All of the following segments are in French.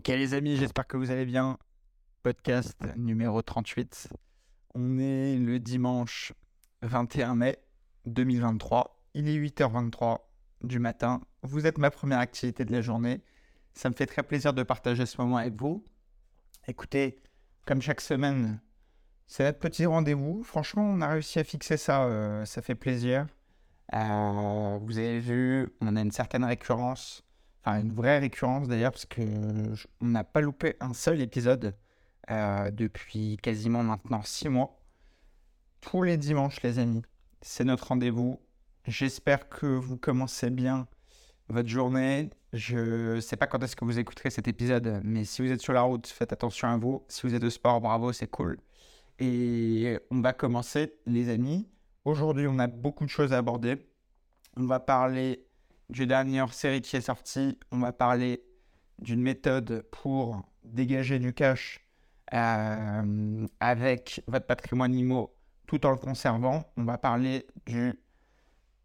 Ok les amis, j'espère que vous allez bien. Podcast numéro 38. On est le dimanche 21 mai 2023. Il est 8h23 du matin. Vous êtes ma première activité de la journée. Ça me fait très plaisir de partager ce moment avec vous. Écoutez, comme chaque semaine, c'est notre petit rendez-vous. Franchement, on a réussi à fixer ça. euh, ça fait plaisir. Euh, vous avez vu, on a une certaine récurrence. Enfin, une vraie récurrence d'ailleurs, parce que je- on n'a pas loupé un seul épisode euh, depuis quasiment maintenant six mois. Tous les dimanches, les amis, c'est notre rendez-vous. J'espère que vous commencez bien votre journée. Je ne sais pas quand est-ce que vous écouterez cet épisode, mais si vous êtes sur la route, faites attention à vous. Si vous êtes au sport, bravo, c'est cool. Et on va commencer, les amis. Aujourd'hui, on a beaucoup de choses à aborder. On va parler du dernier hors-série qui est sorti. On va parler d'une méthode pour dégager du cash euh, avec votre patrimoine IMO tout en le conservant. On va parler du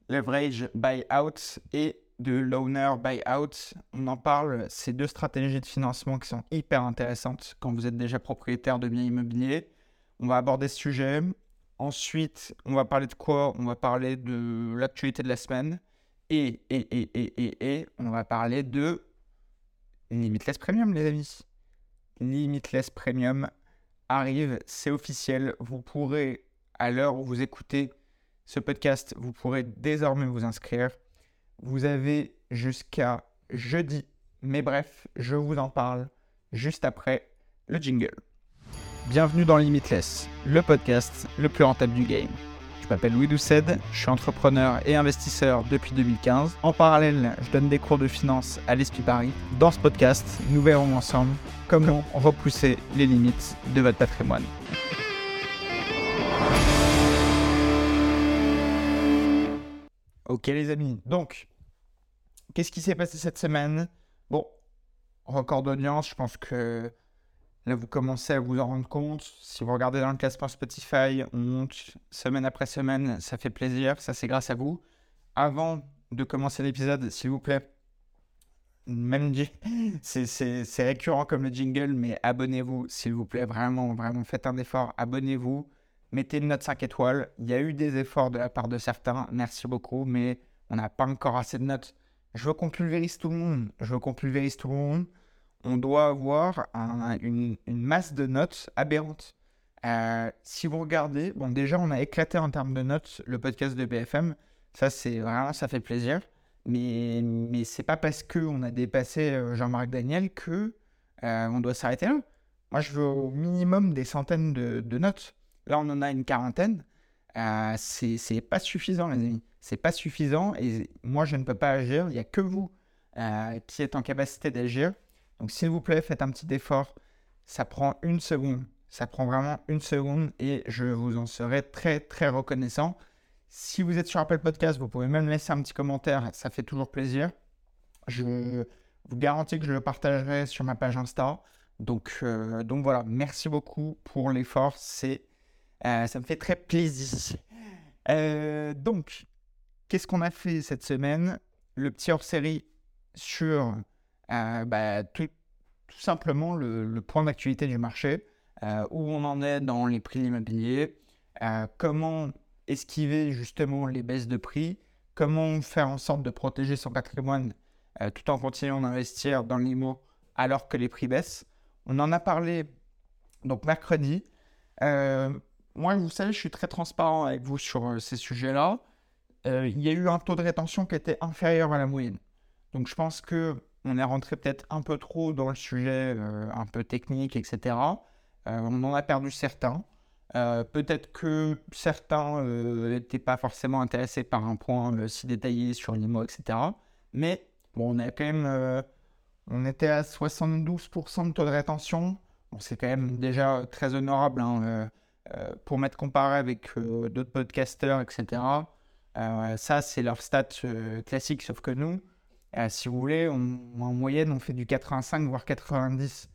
leverage buyout et de l'owner buyout. On en parle, ces deux stratégies de financement qui sont hyper intéressantes quand vous êtes déjà propriétaire de biens immobiliers. On va aborder ce sujet. Ensuite, on va parler de quoi? On va parler de l'actualité de la semaine. Et, et, et, et, et, et, on va parler de Limitless Premium, les amis. Limitless Premium arrive, c'est officiel. Vous pourrez, à l'heure où vous écoutez ce podcast, vous pourrez désormais vous inscrire. Vous avez jusqu'à jeudi. Mais bref, je vous en parle juste après le jingle. Bienvenue dans Limitless, le podcast le plus rentable du game. Je m'appelle Louis Doucet, je suis entrepreneur et investisseur depuis 2015. En parallèle, je donne des cours de finance à l'Esprit Paris. Dans ce podcast, nous verrons ensemble comment repousser les limites de votre patrimoine. Ok les amis, donc, qu'est-ce qui s'est passé cette semaine? Bon, record d'audience, je pense que Là, vous commencez à vous en rendre compte. Si vous regardez dans le classement Spotify, on monte semaine après semaine. Ça fait plaisir. Ça, c'est grâce à vous. Avant de commencer l'épisode, s'il vous plaît, même dit, c'est- récurrent comme le jingle, mais abonnez-vous, s'il vous plaît. Vraiment, vraiment, faites un effort. Abonnez-vous. Mettez une note 5 étoiles. Il y a eu des efforts de la part de certains. Merci beaucoup, mais on n'a pas encore assez de notes. Je veux qu'on pulvérise tout le monde. Je veux qu'on pulvérise tout le monde on doit avoir un- une, masse de notes aberrante. Euh, si vous regardez, bon, déjà, on a éclaté en termes de notes le podcast de BFM. Ça, c'est vraiment, ça fait plaisir. Mais, mais c'est pas parce qu'on a dépassé euh, Jean-Marc Daniel que euh, on doit s'arrêter là. Moi, je veux au minimum des centaines de, notes. Là, on en a une quarantaine. Euh, c'est pas suffisant, les amis. C'est pas suffisant. Et moi, je ne peux pas agir. Il n'y a que vous euh, qui êtes en capacité d'agir. Donc, s'il vous plaît, faites un petit effort. Ça prend une seconde. Ça prend vraiment une seconde et je vous en serai très, très reconnaissant. Si vous êtes sur Apple Podcast, vous pouvez même laisser un petit commentaire. Ça fait toujours plaisir. Je vous garantis que je le partagerai sur ma page Insta. Donc, euh, donc voilà, merci beaucoup pour l'effort. Euh, ça me fait très plaisir. Euh, donc, qu'est-ce qu'on a fait cette semaine? Le petit hors-série sur bah, tout, simplement le, point d'actualité du marché, euh, où on en est dans les prix immobiliers, euh, comment esquiver justement les baisses de prix, comment faire en sorte de protéger son patrimoine euh, tout en continuant d'investir dans l'IMO alors que les prix baissent. On en a parlé donc mercredi. Euh, moi, vous savez, je suis très transparent avec vous sur euh, ces sujets-là. Euh, il y a eu un taux de rétention qui était inférieur à la moyenne. Donc je pense que on est rentré peut-être un peu trop dans le sujet euh, un peu technique, etc. Euh, on en a perdu certains. Euh, peut-être que certains n'étaient pas forcément intéressés par un point si détaillé sur l'IMO, etc. Mais bon, on a quand même, on était à 72% de taux de rétention. C'est quand même déjà très honorable hein, pour m'être comparé avec d'autres podcasteurs, etc. Ça, c'est leur stat classique, sauf que nous, si vous voulez, en moyenne, on fait du 85 voire 90%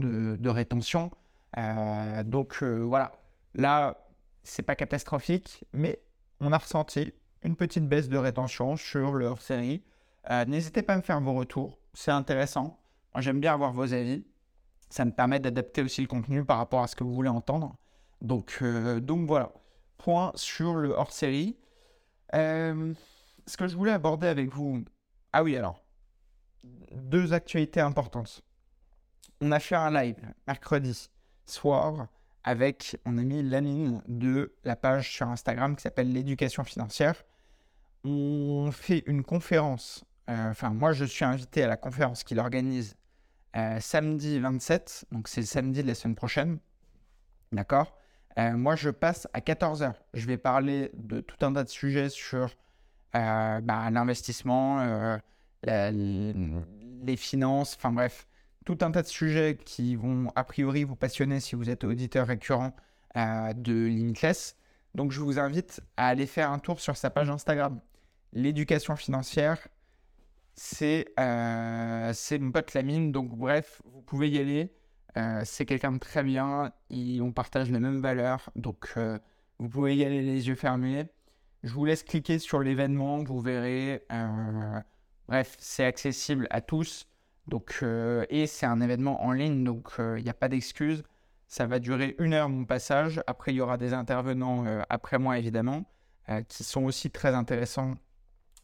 de, de rétention. Euh, donc euh, voilà, là, c'est pas catastrophique, mais on a ressenti une petite baisse de rétention sur leur série. Euh, N'hésitez pas à me faire vos retours, c'est intéressant. J'aime bien avoir vos avis. Ça me permet d'adapter aussi le contenu par rapport à ce que vous voulez entendre. Donc, euh, voilà. Point sur le hors-série. Euh, ce que je voulais aborder avec vous. Ah oui, alors. Deux actualités importantes. On a fait un live mercredi soir avec, on a mis de la page sur Instagram qui s'appelle l'éducation financière. On fait une conférence. euh, Enfin, moi, je suis invité à la conférence qu'il organise euh, samedi 27. Donc, c'est samedi de la semaine prochaine. D'accord? Euh, Moi, je passe à 14h. Je vais parler de tout un tas de sujets sur bah, l'investissement, euh, la- les finances, enfin bref, tout un tas de sujets qui vont a priori vous passionner si vous êtes auditeur récurrent euh, de Limitless. Donc je vous invite à aller faire un tour sur sa page Instagram. L'éducation financière, c'est euh, mon pote Lamine. Donc bref, vous pouvez y aller. Euh, c'est quelqu'un de très bien. Il- on partage les mêmes valeurs. Donc euh, vous pouvez y aller les yeux fermés. Je vous laisse cliquer sur l'événement. Vous verrez. euh, bref, c'est accessible à tous. Donc, euh, et c'est un événement en ligne, donc il n'y a pas d'excuse. Ça va durer une heure mon passage. Après, il y aura des intervenants euh, après moi, évidemment, euh, qui sont aussi très intéressants.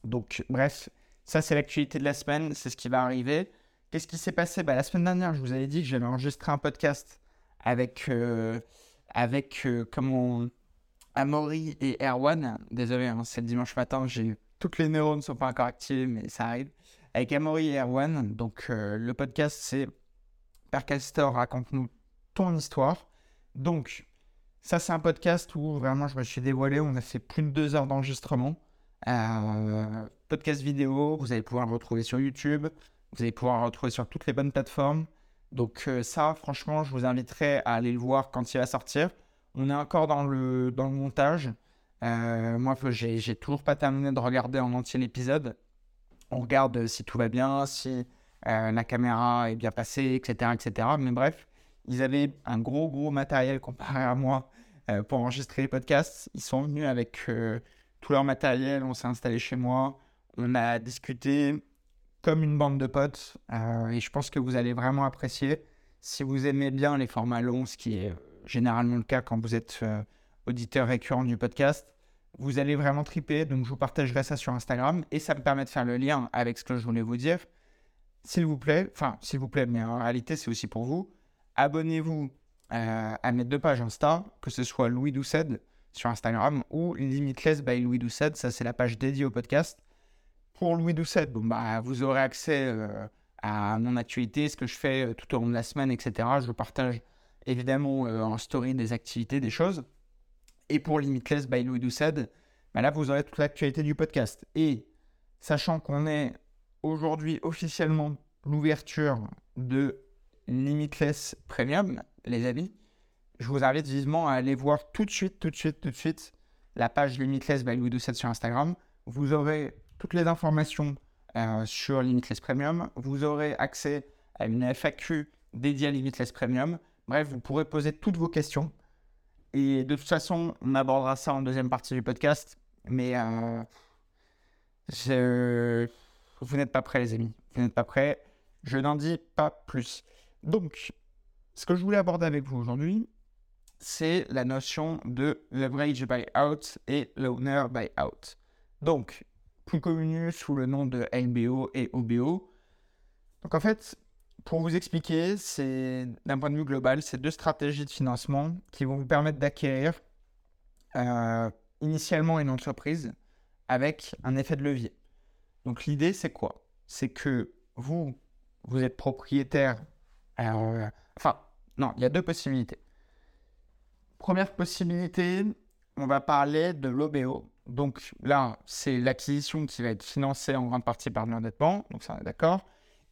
Donc, bref, ça c'est l'actualité de la semaine, c'est ce qui va arriver. Qu'est-ce qui s'est passé? Bah, La semaine dernière, je vous avais dit que j'avais enregistré un podcast avec, euh, avec euh, comment, Amaury et Erwan. Désolé, hein, c'est le dimanche matin, j'ai toutes les neurones ne sont pas encore activés, mais ça arrive avec Amaury et Erwan. Donc, euh, le podcast, c'est Père raconte-nous ton histoire. Donc, ça, c'est un podcast où vraiment je me suis dévoilé. On a fait plus de deux heures d'enregistrement. Euh, podcast vidéo, vous allez pouvoir le retrouver sur YouTube. Vous allez pouvoir le retrouver sur toutes les bonnes plateformes. Donc, euh, ça, franchement, je vous inviterai à aller le voir quand il va sortir. On est encore dans le, dans le montage. Euh, moi, j'ai j'ai toujours pas terminé de regarder en entier l'épisode on regarde si tout va bien, si euh, la caméra est bien passée, etc., etc. Mais bref, ils avaient un gros, gros matériel comparé à moi euh, pour enregistrer les podcasts. Ils sont venus avec euh, tout leur matériel, on s'est installé chez moi, on a discuté comme une bande de potes, euh, et je pense que vous allez vraiment apprécier. Si vous aimez bien les formats longs, ce qui est euh, généralement le cas quand vous êtes euh, auditeur récurrent du podcast, vous allez vraiment triper, donc je vous partagerai ça sur Instagram et ça me permet de faire le lien avec ce que je voulais vous dire. S'il vous plaît, enfin, s'il vous plaît, mais en réalité, c'est aussi pour vous, abonnez-vous euh, à mes deux pages Insta, que ce soit Louis Doucet sur Instagram ou Limitless by Louis Doucet, ça c'est la page dédiée au podcast. Pour Louis Doucet, bon, bah, vous aurez accès euh, à mon actualité, ce que je fais tout au long de la semaine, etc. Je partage évidemment euh, en story des activités, des choses. Et pour Limitless by Louis Doucet, bah là, vous aurez toute l'actualité du podcast. Et sachant qu'on est aujourd'hui officiellement l'ouverture de Limitless Premium, les amis, je vous invite vivement à aller voir tout de suite, tout de suite, tout de suite la page Limitless by Louis Doucet sur Instagram. Vous aurez toutes les informations euh, sur Limitless Premium. Vous aurez accès à une FAQ dédiée à Limitless Premium. Bref, vous pourrez poser toutes vos questions. Et de toute façon, on abordera ça en deuxième partie du podcast. Mais euh, vous n'êtes pas prêts, les amis. Vous n'êtes pas prêts. Je n'en dis pas plus. Donc, ce que je voulais aborder avec vous aujourd'hui, c'est la notion de leverage buyout et l'owner buyout. Donc, plus connu sous le nom de LBO et OBO. Donc, en fait, pour vous expliquer, c'est d'un point de vue global, c'est deux stratégies de financement qui vont vous permettre d'acquérir euh, initialement une entreprise avec un effet de levier. Donc l'idée, c'est quoi? C'est que vous, vous êtes propriétaire. euh, enfin, non, il y a deux possibilités. Première possibilité, on va parler de l'OBO. Donc là, c'est l'acquisition qui va être financée en grande partie par l'endettement. Donc ça, on est d'accord.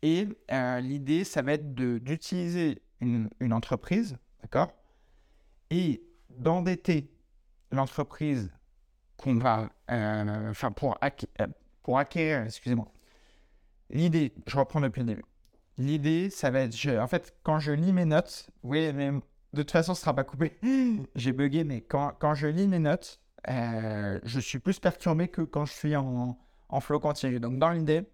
Et euh, l'idée, ça va être d'utiliser une, entreprise, d'accord? Et d'endetter l'entreprise qu'on va, euh, enfin, pour, euh, pour acquérir, excusez-moi. L'idée, je reprends depuis le début. L'idée, ça va être, je- en fait, quand je lis mes notes, oui, mais de toute façon, ce sera pas coupé. J'ai bugué, mais quand, quand je lis mes notes, je suis plus perturbé que quand je suis en, en flow continu. Donc, dans l'idée,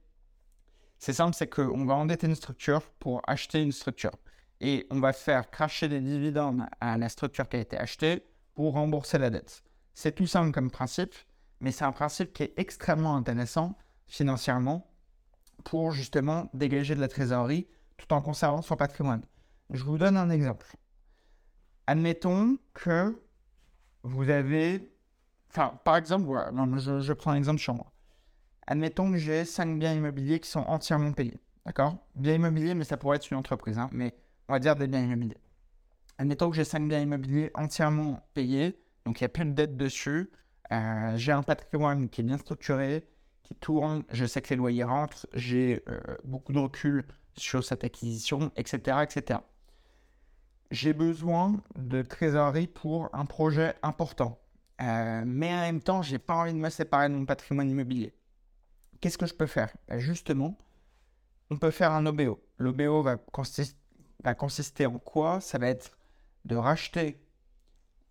C'est simple, c'est qu'on va endetter une structure pour acheter une structure. Et on va faire cracher des dividendes à la structure qui a été achetée pour rembourser la dette. C'est tout simple comme principe, mais c'est un principe qui est extrêmement intéressant financièrement pour justement dégager de la trésorerie tout en conservant son patrimoine. Je vous donne un exemple. Admettons que vous avez... Enfin, par exemple, je, je prends un exemple sur moi. Admettons que j'ai 5 biens immobiliers qui sont entièrement payés. D'accord? Biens immobiliers, mais ça pourrait être une entreprise. Hein, mais on va dire des biens immobiliers. Admettons que j'ai 5 biens immobiliers entièrement payés. Donc il n'y a plus de dette dessus. Euh, j'ai un patrimoine qui est bien structuré, qui tourne. Je sais que les loyers rentrent. J'ai euh, beaucoup de recul sur cette acquisition, etc. etc. J'ai besoin de trésorerie pour un projet important. Euh, mais en même temps, je n'ai pas envie de me séparer de mon patrimoine immobilier qu'est-ce que je peux faire? Ben, Justement, on peut faire un OBO. L'OBO va, va, consister en quoi? Ça va être de racheter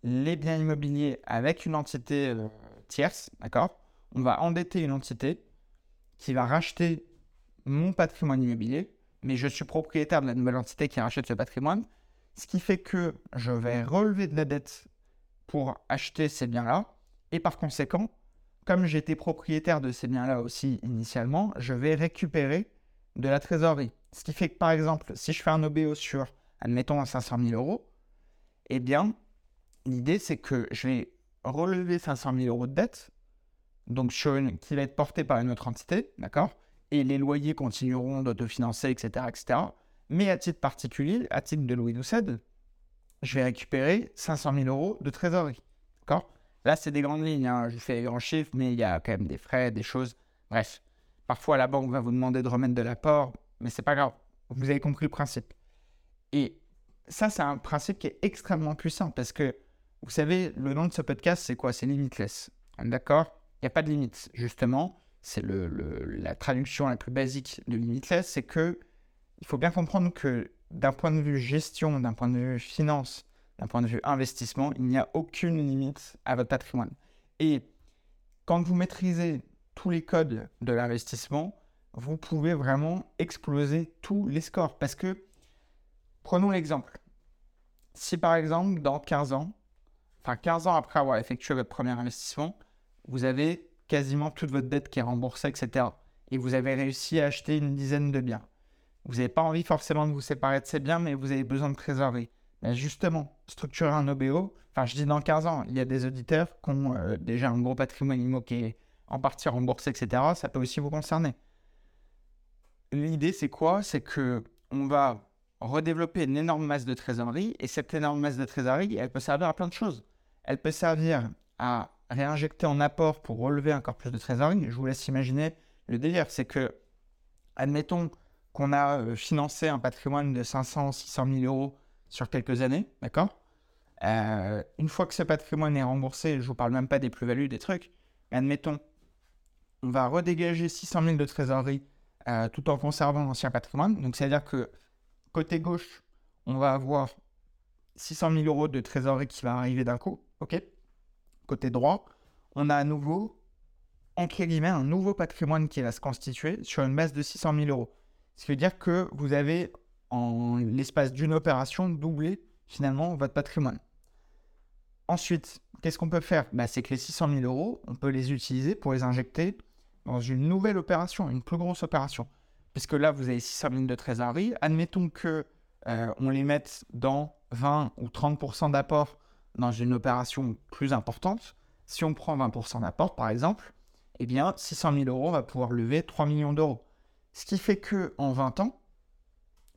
les biens immobiliers avec une entité euh, tierce, d'accord? On va endetter une entité qui va racheter mon patrimoine immobilier, mais je suis propriétaire de la nouvelle entité qui rachète ce patrimoine, ce qui fait que je vais relever de la dette pour acheter ces biens-là, et par conséquent, comme j'étais propriétaire de ces biens-là aussi initialement, je vais récupérer de la trésorerie. Ce qui fait que, par exemple, si je fais un OBO sur, admettons, 500 000 euros, eh bien, l'idée, c'est que je vais relever 500 000 euros de dette, donc sur une, qui va être portée par une autre entité, d'accord? Et les loyers continueront d'autofinancer, etc., etc. Mais à titre particulier, à titre de Louis XII, je vais récupérer 500 000 euros de trésorerie, d'accord? Là, c'est des grandes lignes. Hein. Je fais les grands chiffres, mais il y a quand même des frais, des choses. Bref, parfois la banque va vous demander de remettre de l'apport, mais c'est pas grave. Vous avez compris le principe. Et ça, c'est un principe qui est extrêmement puissant parce que, vous savez, le nom de ce podcast, c'est quoi? C'est limitless. D'accord? Il n'y a pas de limite. Justement, c'est la traduction la plus basique de limitless, c'est que il faut bien comprendre que d'un point de vue gestion, d'un point de vue finance, d'un point de vue investissement, il n'y a aucune limite à votre patrimoine. Et quand vous maîtrisez tous les codes de l'investissement, vous pouvez vraiment exploser tous les scores. Parce que, prenons l'exemple. Si par exemple, dans 15 ans, enfin 15 ans après avoir effectué votre premier investissement, vous avez quasiment toute votre dette qui est remboursée, etc. Et vous avez réussi à acheter une dizaine de biens. Vous n'avez pas envie forcément de vous séparer de ces biens, mais vous avez besoin de trésorerie. Mais justement, structurer un OBO, enfin je dis dans 15 ans, il y a des auditeurs qui ont euh, déjà un gros patrimoine immo qui est en partie remboursé, etc. Ça peut aussi vous concerner. L'idée c'est quoi? C'est que on va redévelopper une énorme masse de trésorerie et cette énorme masse de trésorerie, elle peut servir à plein de choses. Elle peut servir à réinjecter en apport pour relever encore plus de trésorerie. Je vous laisse imaginer le délire, c'est que, admettons qu'on a euh, financé un patrimoine de 500, 600 000 euros sur quelques années, d'accord? Euh, Une fois que ce patrimoine est remboursé, je ne vous parle même pas des plus-values, des trucs, admettons, on va redégager 600 000 de trésorerie euh, tout en conservant l'ancien patrimoine. Donc, c'est-à-dire que côté gauche, on va avoir 600 000 euros de trésorerie qui va arriver d'un coup, ok? Côté droit, on a à nouveau, entre guillemets, un nouveau patrimoine qui va se constituer sur une base de 600 000 euros. Ce qui veut dire que vous avez en l'espace d'une opération, doubler finalement votre patrimoine. Ensuite, qu'est-ce qu'on peut faire? Bah, C'est que les 600 000 euros, on peut les utiliser pour les injecter dans une nouvelle opération, une plus grosse opération. Puisque là, vous avez 600 000 de trésorerie. Admettons que euh, on les mette dans 20 ou 30% d'apport dans une opération plus importante. Si on prend 20% d'apport, par exemple, eh bien, 600 000 euros, va pouvoir lever 3 millions d'euros. Ce qui fait que en 20 ans,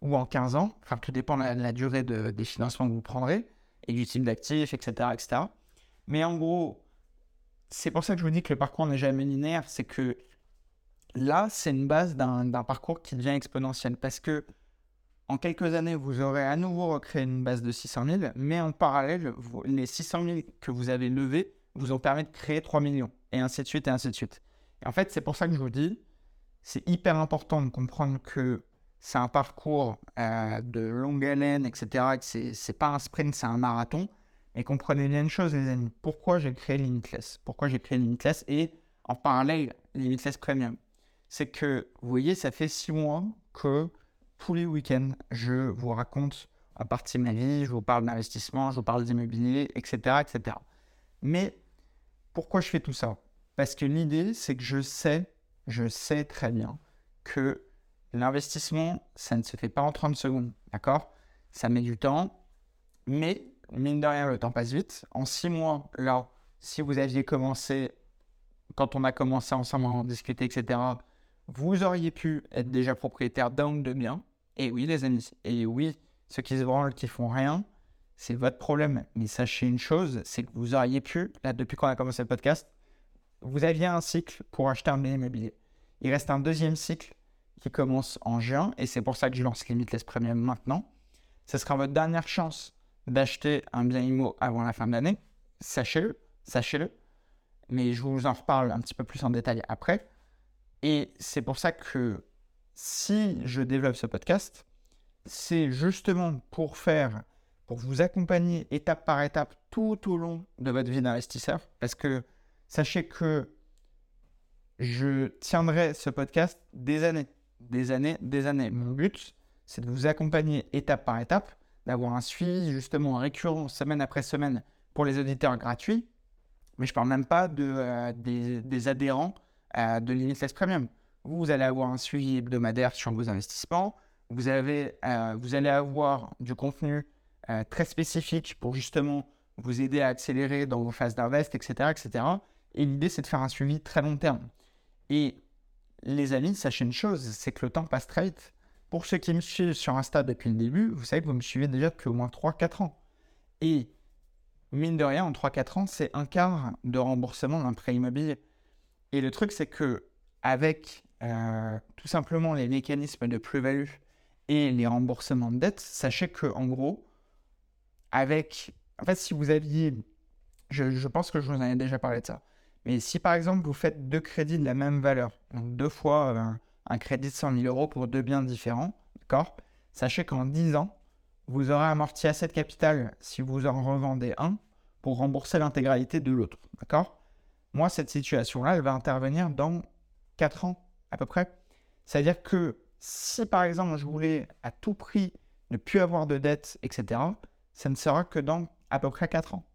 ou en 15 ans, enfin tout dépend de la, durée des financements que vous prendrez et du type d'actifs, etc., etc. Mais en gros, c'est pour ça que je vous dis que le parcours n'est jamais linéaire, c'est que là, c'est une base d'un parcours qui devient exponentiel parce que en quelques années, vous aurez à nouveau recréé une base de 600 000, mais en parallèle, les 600 000 que vous avez levés vous ont permis de créer 3 millions, et ainsi de suite, et ainsi de suite. Et en fait, c'est pour ça que je vous dis, c'est hyper important de comprendre que c'est un parcours euh, de longue haleine, etc. C'est, c'est pas un sprint, c'est un marathon. Et comprenez bien une chose, les amis. Pourquoi j'ai créé Limitless? Pourquoi j'ai créé Limitless? Et en parallèle Limitless Premium c'est que, vous voyez, ça fait six mois que tous les week-ends, je vous raconte à partir de ma vie, je vous parle d'investissement, je vous parle d'immobilier, etc., etc. Mais pourquoi je fais tout ça? Parce que l'idée, c'est que je sais, je sais très bien que l'investissement, ça ne se fait pas en 30 secondes, d'accord? Ça met du temps, mais mine de rien, le temps passe vite. En six mois, là, si vous aviez commencé, quand on a commencé ensemble à en discuter, etc., vous auriez pu être déjà propriétaire d'un ou deux biens. Et oui, les amis, et oui, ceux qui se branlent, qui font rien, c'est votre problème. Mais sachez une chose, c'est que vous auriez pu, là, depuis qu'on a commencé le podcast, vous aviez un cycle pour acheter un bien immobilier. Il reste un deuxième cycle qui commence en juin, et c'est pour ça que je lance Limitless Premium maintenant. Ce sera votre dernière chance d'acheter un bien immo avant la fin de l'année. Sachez-le, sachez-le. Mais je vous en reparle un petit peu plus en détail après. Et c'est pour ça que si je développe ce podcast, c'est justement pour faire, pour vous accompagner étape par étape tout au long de votre vie d'investisseur. Parce que sachez que je tiendrai ce podcast des années, des années, des années. Mon but, c'est de vous accompagner étape par étape, d'avoir un suivi justement récurrent semaine après semaine pour les auditeurs gratuits. Mais je ne parle même pas de, euh, des, adhérents euh, de Limitless Premium. Vous, allez avoir un suivi hebdomadaire sur vos investissements. Vous, avez, euh, vous allez avoir du contenu très spécifique pour justement vous aider à accélérer dans vos phases d'invest, etc., etc. Et l'idée, c'est de faire un suivi très long terme. Et les amis, sachez une chose, c'est que le temps passe très vite. Pour ceux qui me suivent sur Insta depuis le début, vous savez que vous me suivez déjà depuis au moins 3-4 ans. Et mine de rien, en 3-4 ans, c'est un quart de remboursement d'un prêt immobilier. Et le truc, c'est que avec euh, tout simplement les mécanismes de plus-value et les remboursements de dette, sachez que en gros, avec, en fait, si vous aviez, je, je pense que je vous en ai déjà parlé de ça, mais si par exemple vous faites deux crédits de la même valeur, donc deux fois euh, un crédit de 100 000 euros pour deux biens différents, d'accord Sachez qu'en 10 ans, vous aurez amorti assez de capital si vous en revendez un pour rembourser l'intégralité de l'autre, d'accord Moi, cette situation-là, elle va intervenir dans 4 ans à peu près. C'est-à-dire que si par exemple je voulais à tout prix ne plus avoir de dette, etc., ça ne sera que dans à peu près 4 ans.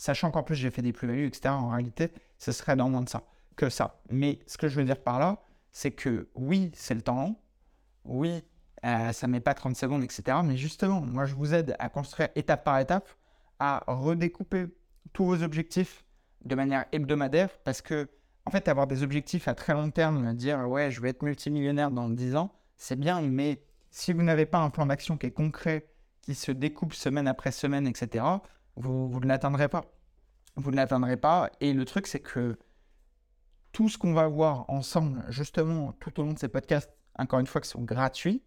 Sachant qu'en plus j'ai fait des plus-values, etc., en réalité, ce serait dans moins de ça, que ça. Mais ce que je veux dire par là, c'est que oui, c'est le temps long, oui, euh, ça ne met pas 30 secondes, etc. Mais justement, moi, je vous aide à construire étape par étape, à redécouper tous vos objectifs de manière hebdomadaire, parce que, en fait, avoir des objectifs à très long terme, dire ouais, je vais être multimillionnaire dans 10 ans, c'est bien, mais si vous n'avez pas un plan d'action qui est concret, qui se découpe semaine après semaine, etc., vous, ne l'atteindrez pas. Vous ne l'atteindrez pas. Et le truc, c'est que tout ce qu'on va voir ensemble, justement, tout au long de ces podcasts, encore une fois, qui sont gratuits,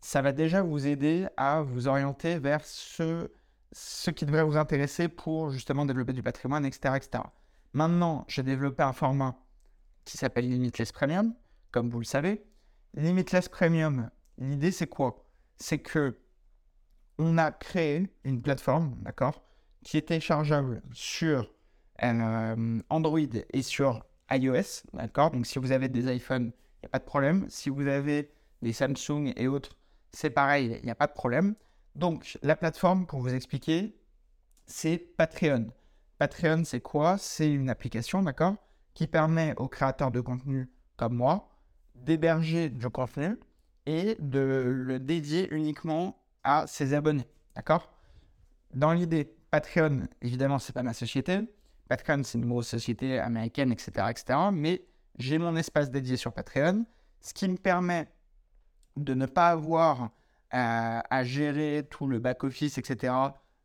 ça va déjà vous aider à vous orienter vers ce, ce qui devrait vous intéresser pour justement développer du patrimoine, etc. etc. Maintenant, j'ai développé un format qui s'appelle Limitless Premium, comme vous le savez. Limitless Premium, l'idée c'est quoi? C'est que on a créé une plateforme, d'accord, qui est téléchargeable sur euh, Android et sur iOS, d'accord Donc si vous avez des iPhones, il n'y a pas de problème. Si vous avez des Samsung et autres, c'est pareil, il n'y a pas de problème. Donc la plateforme, pour vous expliquer, c'est Patreon. Patreon, c'est quoi? C'est une application, d'accord Qui permet aux créateurs de contenu comme moi d'héberger du contenu et de le dédier uniquement à ses abonnés, d'accord? Dans l'idée, Patreon, évidemment, c'est pas ma société. Patreon, c'est une grosse société américaine, etc., etc. Mais j'ai mon espace dédié sur Patreon, ce qui me permet de ne pas avoir euh, à gérer tout le back-office, etc.,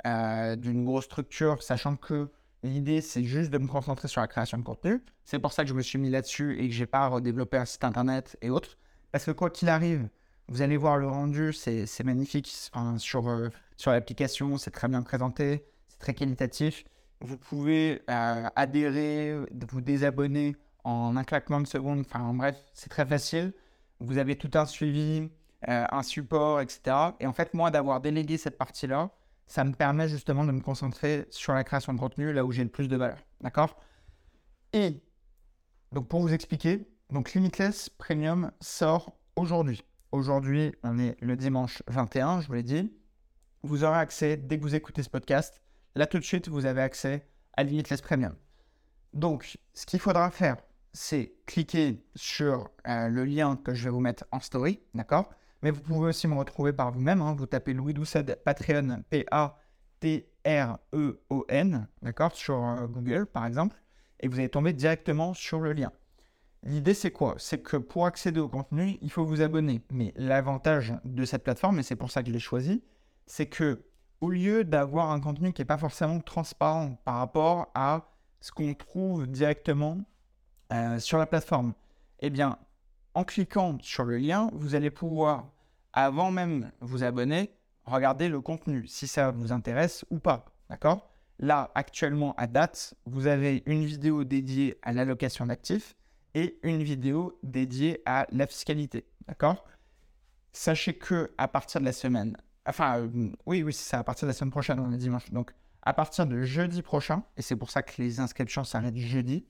euh, d'une grosse structure, sachant que l'idée, c'est juste de me concentrer sur la création de contenu. C'est pour ça que je me suis mis là-dessus et que j'ai pas redéveloppé un site internet et autres. Parce que quoi qu'il arrive, vous allez voir le rendu, c'est magnifique sur, euh, sur l'application, c'est très bien présenté, c'est très qualitatif. Vous pouvez euh, adhérer, vous désabonner en un claquement de secondes. Enfin, bref, c'est très facile. Vous avez tout un suivi, euh, un support, etc. Et en fait, moi, d'avoir délégué cette partie-là, ça me permet justement de me concentrer sur la création de contenu là où j'ai le plus de valeur. D'accord? Et donc, pour vous expliquer, Donc Limitless Premium sort aujourd'hui. Aujourd'hui, on est le dimanche 21, je vous l'ai dit. Vous aurez accès, dès que vous écoutez ce podcast, là tout de suite, vous avez accès à Limitless Premium. Donc, ce qu'il faudra faire, c'est cliquer sur euh, le lien que je vais vous mettre en story, d'accord? Mais vous pouvez aussi me retrouver par vous-même. Hein. Vous tapez Louis Doucet Patreon, P-A-T-R-E-O-N, d'accord? Sur euh, Google, par exemple. Et vous allez tomber directement sur le lien. L'idée, c'est quoi? C'est que pour accéder au contenu, il faut vous abonner. Mais l'avantage de cette plateforme, et c'est pour ça que je l'ai choisi, c'est que au lieu d'avoir un contenu qui n'est pas forcément transparent par rapport à ce qu'on trouve directement euh, sur la plateforme, eh bien, en cliquant sur le lien, vous allez pouvoir, avant même vous abonner, regarder le contenu, si ça vous intéresse ou pas. D'accord? Là, actuellement, à date, vous avez une vidéo dédiée à l'allocation d'actifs et une vidéo dédiée à la fiscalité. D'accord? Sachez que à partir de la semaine, enfin, euh, oui, oui, c'est ça, à partir de la semaine prochaine, on est dimanche. Donc, à partir de jeudi prochain, et c'est pour ça que les inscriptions s'arrêtent jeudi,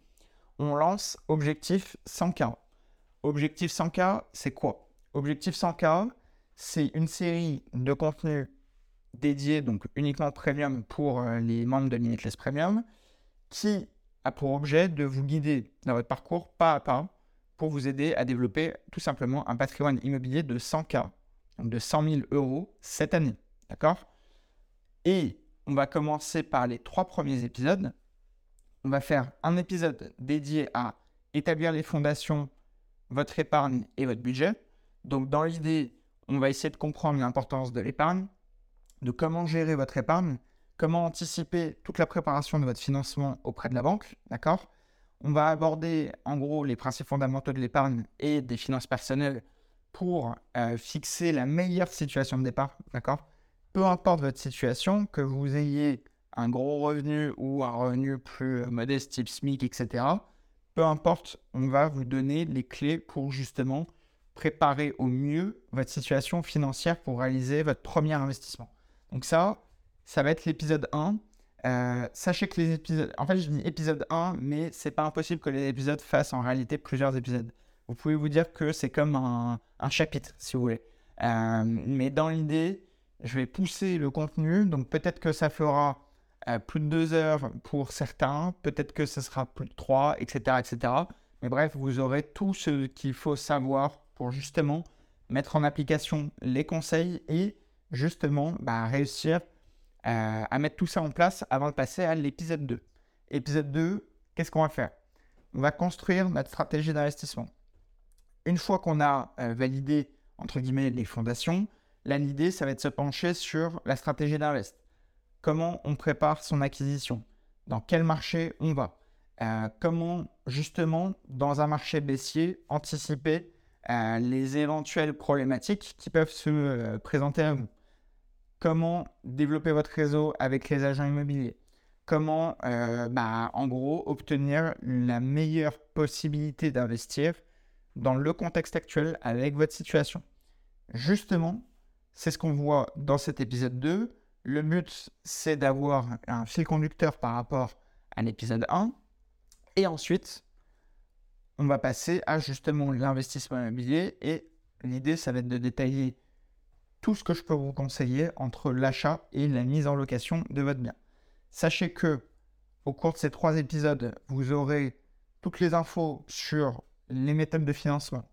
on lance Objectif 100K. Objectif 100K, c'est quoi? Objectif 100K, c'est une série de contenus dédiés, donc uniquement premium pour euh, les membres de Limitless Premium, qui pour objet de vous guider dans votre parcours pas à pas pour vous aider à développer tout simplement un patrimoine immobilier de 100K, donc de 100 000 euros cette année. D'accord? Et on va commencer par les trois premiers épisodes. On va faire un épisode dédié à établir les fondations, votre épargne et votre budget. Donc dans l'idée, on va essayer de comprendre l'importance de l'épargne, de comment gérer votre épargne, comment anticiper toute la préparation de votre financement auprès de la banque, d'accord? On va aborder en gros les principes fondamentaux de l'épargne et des finances personnelles pour euh, fixer la meilleure situation de départ, d'accord? Peu importe votre situation, que vous ayez un gros revenu ou un revenu plus modeste, type SMIC, etc. Peu importe, on va vous donner les clés pour justement préparer au mieux votre situation financière pour réaliser votre premier investissement. Donc ça, ça va être l'épisode 1. Euh, sachez que les épisodes... En fait, je dis épisode 1, mais c'est pas impossible que les épisodes fassent en réalité plusieurs épisodes. Vous pouvez vous dire que c'est comme un, chapitre, si vous voulez. Euh, mais dans l'idée, je vais pousser le contenu. Donc peut-être que ça fera euh, plus de deux heures pour certains, peut-être que ce sera plus de trois, etc., etc. Mais bref, vous aurez tout ce qu'il faut savoir pour justement mettre en application les conseils et justement bah, réussir euh, à mettre tout ça en place avant de passer à l'épisode 2. Épisode 2, qu'est-ce qu'on va faire? On va construire notre stratégie d'investissement. Une fois qu'on a euh, validé, entre guillemets, les fondations, là, l'idée, ça va être de se pencher sur la stratégie d'invest. Comment on prépare son acquisition? Dans quel marché on va? Euh, Comment, justement, dans un marché baissier, anticiper les éventuelles problématiques qui peuvent se présenter à vous comment développer votre réseau avec les agents immobiliers, comment, euh, bah, en gros, obtenir la meilleure possibilité d'investir dans le contexte actuel avec votre situation? Justement, c'est ce qu'on voit dans cet épisode 2. Le but, c'est d'avoir un fil conducteur par rapport à l'épisode 1. Et ensuite, on va passer à justement l'investissement immobilier. Et l'idée, ça va être de détailler tout ce que je peux vous conseiller entre l'achat et la mise en location de votre bien. Sachez que au cours de ces trois épisodes, vous aurez toutes les infos sur les méthodes de financement,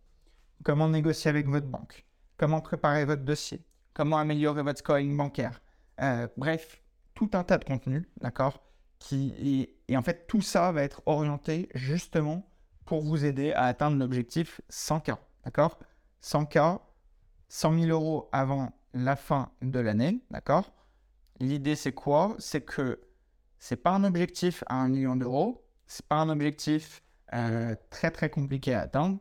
comment négocier avec votre banque, comment préparer votre dossier, comment améliorer votre scoring bancaire. Euh, bref, tout un tas de contenus, d'accord qui, et, en fait, tout ça va être orienté justement pour vous aider à atteindre l'objectif 100K, d'accord? 100K, 100 000 euros avant la fin de l'année, d'accord? L'idée, c'est quoi? C'est que c'est pas un objectif à 1 million d'euros, c'est pas un objectif euh, très très compliqué à atteindre.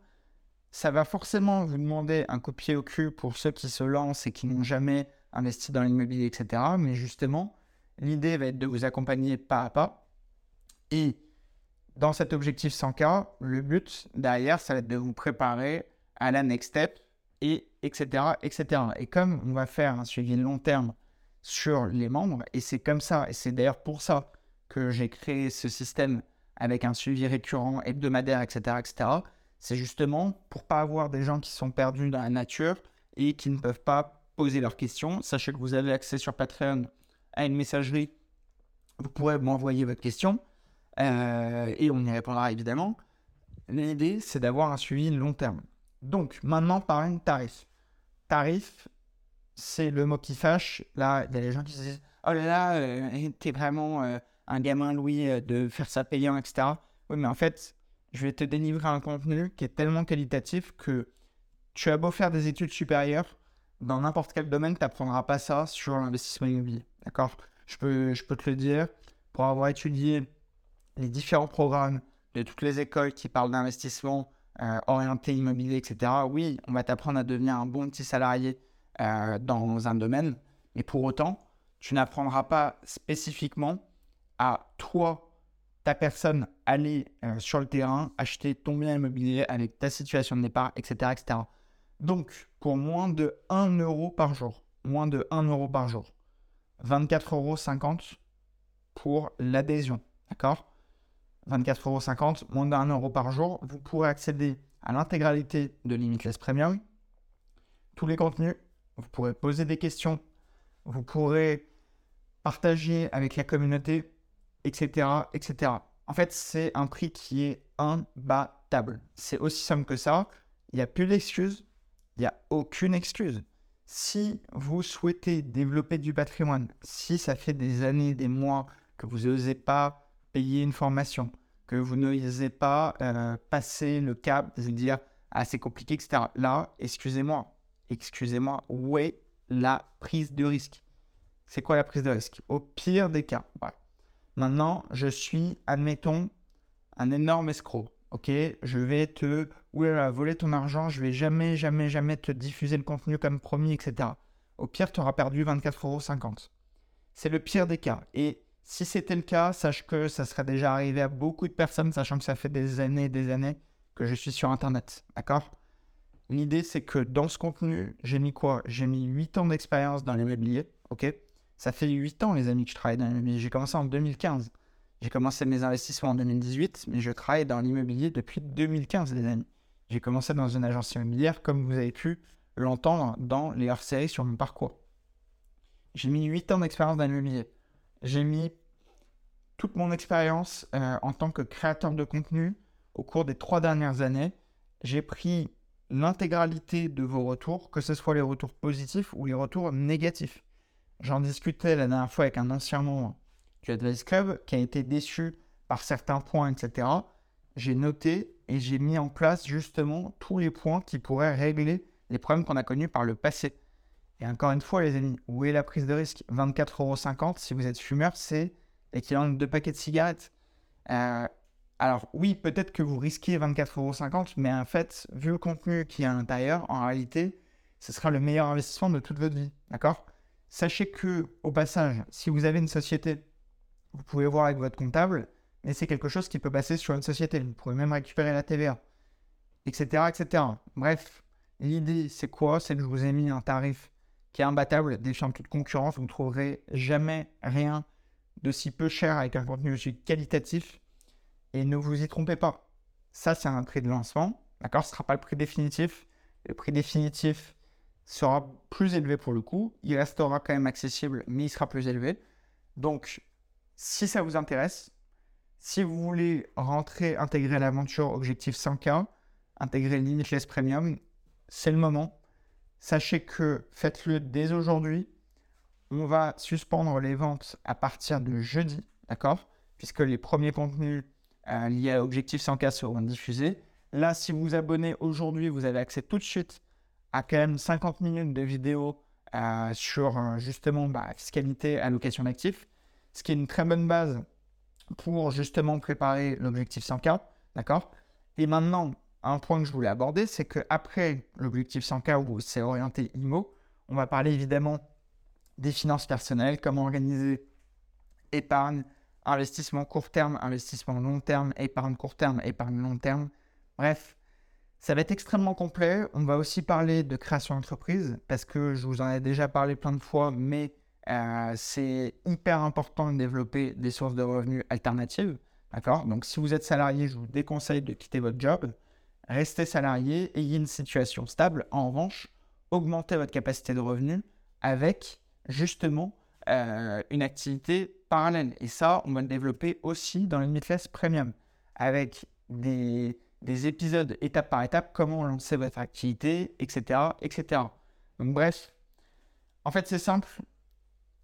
Ça va forcément vous demander un copier au cul pour ceux qui se lancent et qui n'ont jamais investi dans l'immobilier, etc. Mais justement, l'idée va être de vous accompagner pas à pas. Et dans cet objectif 100K, le but derrière, ça va être de vous préparer à la next step et etc., etc. Et comme on va faire un suivi long terme sur les membres, et c'est comme ça, et c'est d'ailleurs pour ça que j'ai créé ce système avec un suivi récurrent, hebdomadaire, etc., etc., C'est justement pour pas avoir des gens qui sont perdus dans la nature et qui ne peuvent pas poser leurs questions. Sachez que vous avez accès sur Patreon à une messagerie. Vous pourrez m'envoyer votre question euh, et on y répondra évidemment. L'idée, c'est d'avoir un suivi long terme. Donc, maintenant, par tarif. Tarif, c'est le mot qui fâche. Là, il y a des gens qui se disent Oh là là, euh, t'es vraiment euh, un gamin, Louis, euh, de faire ça payant, etc. Oui, mais en fait, je vais te délivrer un contenu qui est tellement qualitatif que tu as beau faire des études supérieures, dans n'importe quel domaine, tu n'apprendras pas ça sur l'investissement immobilier. D'accord? Je peux, je peux te le dire, pour avoir étudié les différents programmes de toutes les écoles qui parlent d'investissement orienté immobilier, etc., oui, on va t'apprendre à devenir un bon petit salarié euh, dans un domaine, mais pour autant, tu n'apprendras pas spécifiquement à toi, ta personne, aller euh, sur le terrain, acheter ton bien immobilier avec ta situation de départ, etc. etc. Donc, pour moins de 1 euro par jour, moins de 1 euro par jour, 24,50 euros pour l'adhésion, d'accord? 24,50 euros, moins de 1 euro par jour, vous pourrez accéder à l'intégralité de Limitless Premium, tous les contenus, vous pourrez poser des questions, vous pourrez partager avec la communauté, etc. etc. En fait, c'est un prix qui est imbattable. C'est aussi simple que ça. Il n'y a plus d'excuses. Il n'y a aucune excuse. Si vous souhaitez développer du patrimoine, si ça fait des années, des mois que vous n'osez pas payer une formation, que vous n'osez pas euh, passer le cap de dire ah c'est compliqué, etc. Là, excusez-moi, excusez-moi, où est la prise de risque? C'est quoi la prise de risque? Au pire des cas. Maintenant, je suis, admettons, un énorme escroc. Ok, je vais te voler ton argent, je vais jamais, jamais, jamais te diffuser le contenu comme promis, etc. Au pire, tu auras perdu 24,50 euros. C'est le pire des cas. Et si c'était le cas, sache que ça serait déjà arrivé à beaucoup de personnes, sachant que ça fait des années et des années que je suis sur Internet. D'accord? L'idée, c'est que dans ce contenu, j'ai mis quoi? J'ai mis 8 ans d'expérience dans l'immobilier, ok? Ça fait 8 ans, les amis, que je travaille dans l'immobilier. J'ai commencé en 2015. J'ai commencé mes investissements en 2018, mais je travaille dans l'immobilier depuis 2015, les amis. J'ai commencé dans une agence immobilière, comme vous avez pu l'entendre dans les hors-séries sur mon parcours. J'ai mis 8 ans d'expérience dans l'immobilier. J'ai mis toute mon expérience euh, en tant que créateur de contenu au cours des trois dernières années. J'ai pris l'intégralité de vos retours, que ce soit les retours positifs ou les retours négatifs. J'en discutais la dernière fois avec un ancien membre du Advice Club qui a été déçu par certains points, etc. J'ai noté et j'ai mis en place justement tous les points qui pourraient régler les problèmes qu'on a connus par le passé. Et encore une fois, les amis, où est la prise de risque? 24,50€ si vous êtes fumeur, c'est l'équivalent de deux paquets de cigarettes. Euh, alors oui, peut-être que vous risquez 24,50€, mais en fait, vu le contenu qui est à l'intérieur, en réalité, ce sera le meilleur investissement de toute votre vie. D'accord? Sachez que, au passage, si vous avez une société, vous pouvez voir avec votre comptable, mais c'est quelque chose qui peut passer sur une société. Vous pourrez même récupérer la TVA, etc. etc. Bref, l'idée, c'est quoi? C'est que je vous ai mis un tarif qui est imbattable, défiant toute concurrence. Vous ne trouverez jamais rien de si peu cher avec un contenu aussi qualitatif et ne vous y trompez pas. Ça, c'est un prix de lancement. D'accord? Ce ne sera pas le prix définitif. Le prix définitif sera plus élevé pour le coup. Il restera quand même accessible, mais il sera plus élevé. Donc, si ça vous intéresse, si vous voulez rentrer, intégrer l'aventure Objectif 100K, intégrer Limitless Premium, c'est le moment. Sachez que faites-le dès aujourd'hui. On va suspendre les ventes à partir de jeudi, d'accord? Puisque les premiers contenus euh, liés à Objectif 100K seront diffusés. Là, si vous vous abonnez aujourd'hui, vous avez accès tout de suite à quand même 50 minutes de vidéos euh, sur euh, justement bah, fiscalité, allocation d'actifs, ce qui est une très bonne base pour justement préparer l'objectif 100K, d'accord? Et maintenant, un point que je voulais aborder, c'est qu'après l'objectif 100K où c'est orienté IMO, on va parler évidemment des finances personnelles, comment organiser épargne, investissement court terme, investissement long terme, épargne court terme, épargne long terme. Bref, ça va être extrêmement complet. On va aussi parler de création d'entreprise parce que je vous en ai déjà parlé plein de fois, mais euh, c'est hyper important de développer des sources de revenus alternatives. D'accord? Donc, si vous êtes salarié, je vous déconseille de quitter votre job. Restez salarié, ayez une situation stable. En revanche, augmentez votre capacité de revenu avec justement euh, une activité parallèle. Et ça, on va le développer aussi dans Limitless Premium avec des, des épisodes étape par étape, comment lancer votre activité, etc. etc. Donc bref, en fait c'est simple.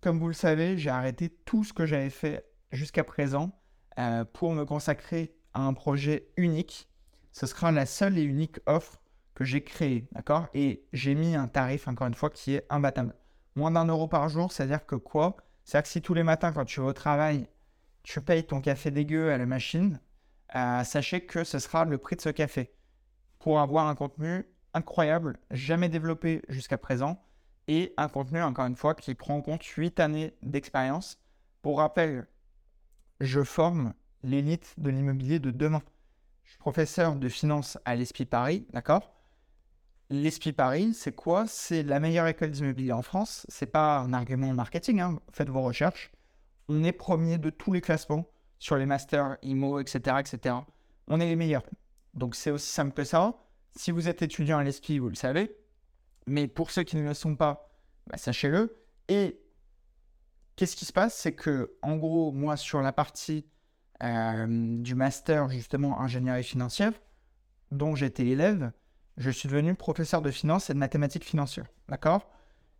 Comme vous le savez, j'ai arrêté tout ce que j'avais fait jusqu'à présent euh, pour me consacrer à un projet unique. Ce sera la seule et unique offre que j'ai créée, d'accord? Et j'ai mis un tarif, encore une fois, qui est imbattable. Moins d'un euro par jour, c'est-à-dire que quoi? C'est-à-dire que si tous les matins, quand tu vas au travail, tu payes ton café dégueu à la machine, euh, sachez que ce sera le prix de ce café pour avoir un contenu incroyable, jamais développé jusqu'à présent, et un contenu, encore une fois, qui prend en compte 8 années d'expérience. Pour rappel, je forme l'élite de l'immobilier de demain. Je suis professeur de finance à l'ESPI Paris, d'accord? L'ESPI Paris, c'est quoi? C'est la meilleure école d'immobilier en France. C'est pas un argument marketing, hein. faites vos recherches. On est premier de tous les classements sur les masters IMO, etc., etc. On est les meilleurs. Donc c'est aussi simple que ça. Si vous êtes étudiant à l'ESPI, vous le savez. Mais pour ceux qui ne le sont pas, bah, sachez-le. Et qu'est-ce qui se passe? C'est que, en gros, moi, sur la partie du master, justement, ingénierie financière, dont j'étais élève, je suis devenu professeur de finance et de mathématiques financières. D'accord?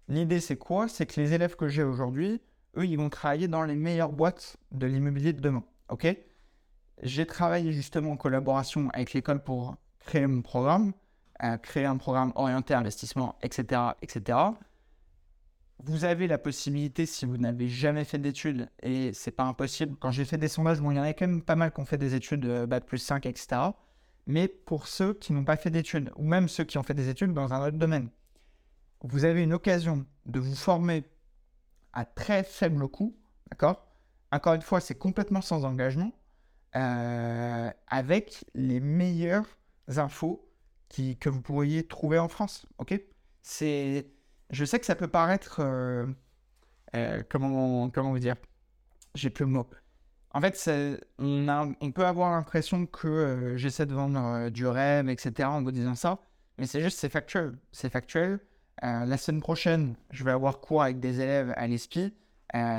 L'idée, c'est quoi? C'est que les élèves que j'ai aujourd'hui, eux, ils vont travailler dans les meilleures boîtes de l'immobilier de demain. OK? J'ai travaillé justement en collaboration avec l'école pour créer mon programme, euh, créer un programme orienté investissement, etc., etc. Vous avez la possibilité, si vous n'avez jamais fait d'études, et c'est pas impossible, quand j'ai fait des sondages, bon, il y en a quand même pas mal qui ont fait des études de BAC plus 5, etc. Mais pour ceux qui n'ont pas fait d'études, ou même ceux qui ont fait des études dans un autre domaine, vous avez une occasion de vous former à très faible coût, d'accord? Encore une fois, c'est complètement sans engagement, euh, avec les meilleures infos que vous pourriez trouver en France, ok? C'est je sais que ça peut paraître. Euh, euh, comment, comment vous dire? J'ai plus le mot. En fait, on, peut avoir l'impression que euh, j'essaie de vendre du rêve, etc. en vous disant ça. Mais c'est juste, c'est factuel. C'est factuel. la semaine prochaine, je vais avoir cours avec des élèves à l'ESPI.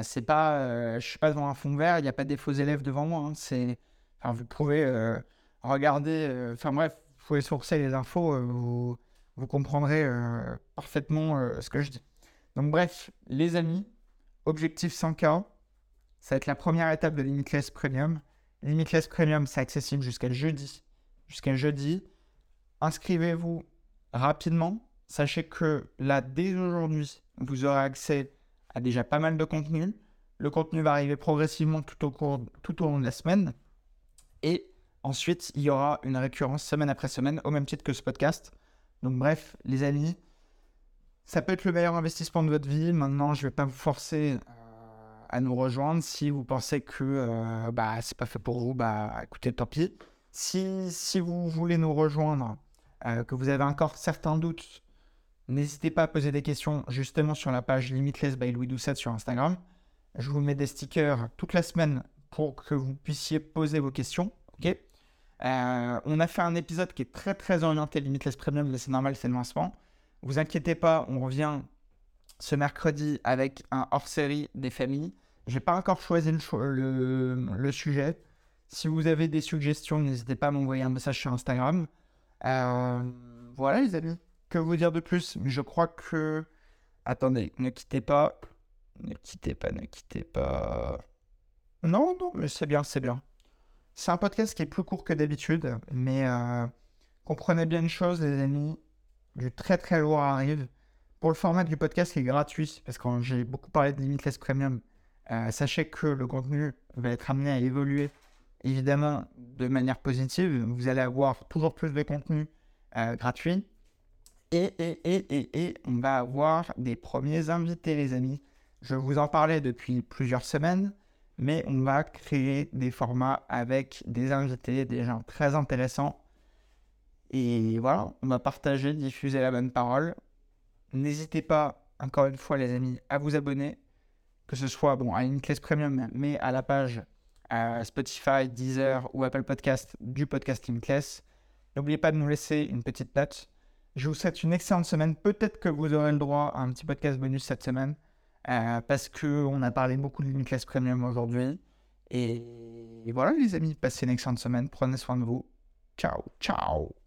c'est pas, je suis pas devant un fond vert, il n'y a pas des faux élèves devant moi. Hein. enfin, vous pouvez regarder, enfin bref, vous pouvez sourcer les infos comprendrez euh, parfaitement euh, ce que je dis. Donc bref, les amis, objectif 100K, ça va être la première étape de Limitless Premium. Limitless Premium, c'est accessible jusqu'à jeudi. Jusqu'à jeudi. Inscrivez-vous rapidement. Sachez que là, dès aujourd'hui, vous aurez accès à déjà pas mal de contenu. Le contenu va arriver progressivement tout au, cours, tout au long de la semaine. Et ensuite, il y aura une récurrence semaine après semaine, au même titre que ce podcast. Donc bref, les amis, ça peut être le meilleur investissement de votre vie. Maintenant, je ne vais pas vous forcer euh, à nous rejoindre. Si vous pensez que euh, bah, c'est pas fait pour vous, bah écoutez, tant pis. Si, vous voulez nous rejoindre, euh, que vous avez encore certains doutes, n'hésitez pas à poser des questions justement sur la page Limitless by Louis Doucet sur Instagram. Je vous mets des stickers toute la semaine pour que vous puissiez poser vos questions. ok? Euh, on a fait un épisode qui est très très orienté Limitless Premium, mais c'est normal, c'est le lancement. Vous inquiétez pas, on revient ce mercredi avec un hors-série des familles. J'ai pas encore choisi le, sujet. Si vous avez des suggestions, n'hésitez pas à m'envoyer un message sur Instagram. Euh, voilà les amis, que vous dire de plus? Je crois que... Attendez, ne quittez pas. Ne quittez pas, ne quittez pas. Non, non, mais c'est bien, c'est bien. C'est un podcast qui est plus court que d'habitude, mais euh, comprenez bien une chose, les amis, du très très lourd arrive. Pour le format du podcast qui est gratuit, parce que j'ai beaucoup parlé de Limitless Premium, euh, sachez que le contenu va être amené à évoluer, évidemment, de manière positive. Vous allez avoir toujours plus de contenu euh, gratuit. Et, et, et, et, et, on va avoir des premiers invités, les amis. Je vous en parlais depuis plusieurs semaines mais on va créer des formats avec des invités, des gens très intéressants. Et voilà, on va partager, diffuser la bonne parole. N'hésitez pas, encore une fois, les amis, à vous abonner, que ce soit bon, à une classe premium, mais à la page Spotify, Deezer ou Apple Podcast du podcast Class. N'oubliez pas de nous laisser une petite note. Je vous souhaite une excellente semaine. Peut-être que vous aurez le droit à un petit podcast bonus cette semaine. Euh, parce qu'on a parlé beaucoup de Limitless Premium aujourd'hui. Et voilà les amis, passez une excellente semaine. Prenez soin de vous. Ciao, ciao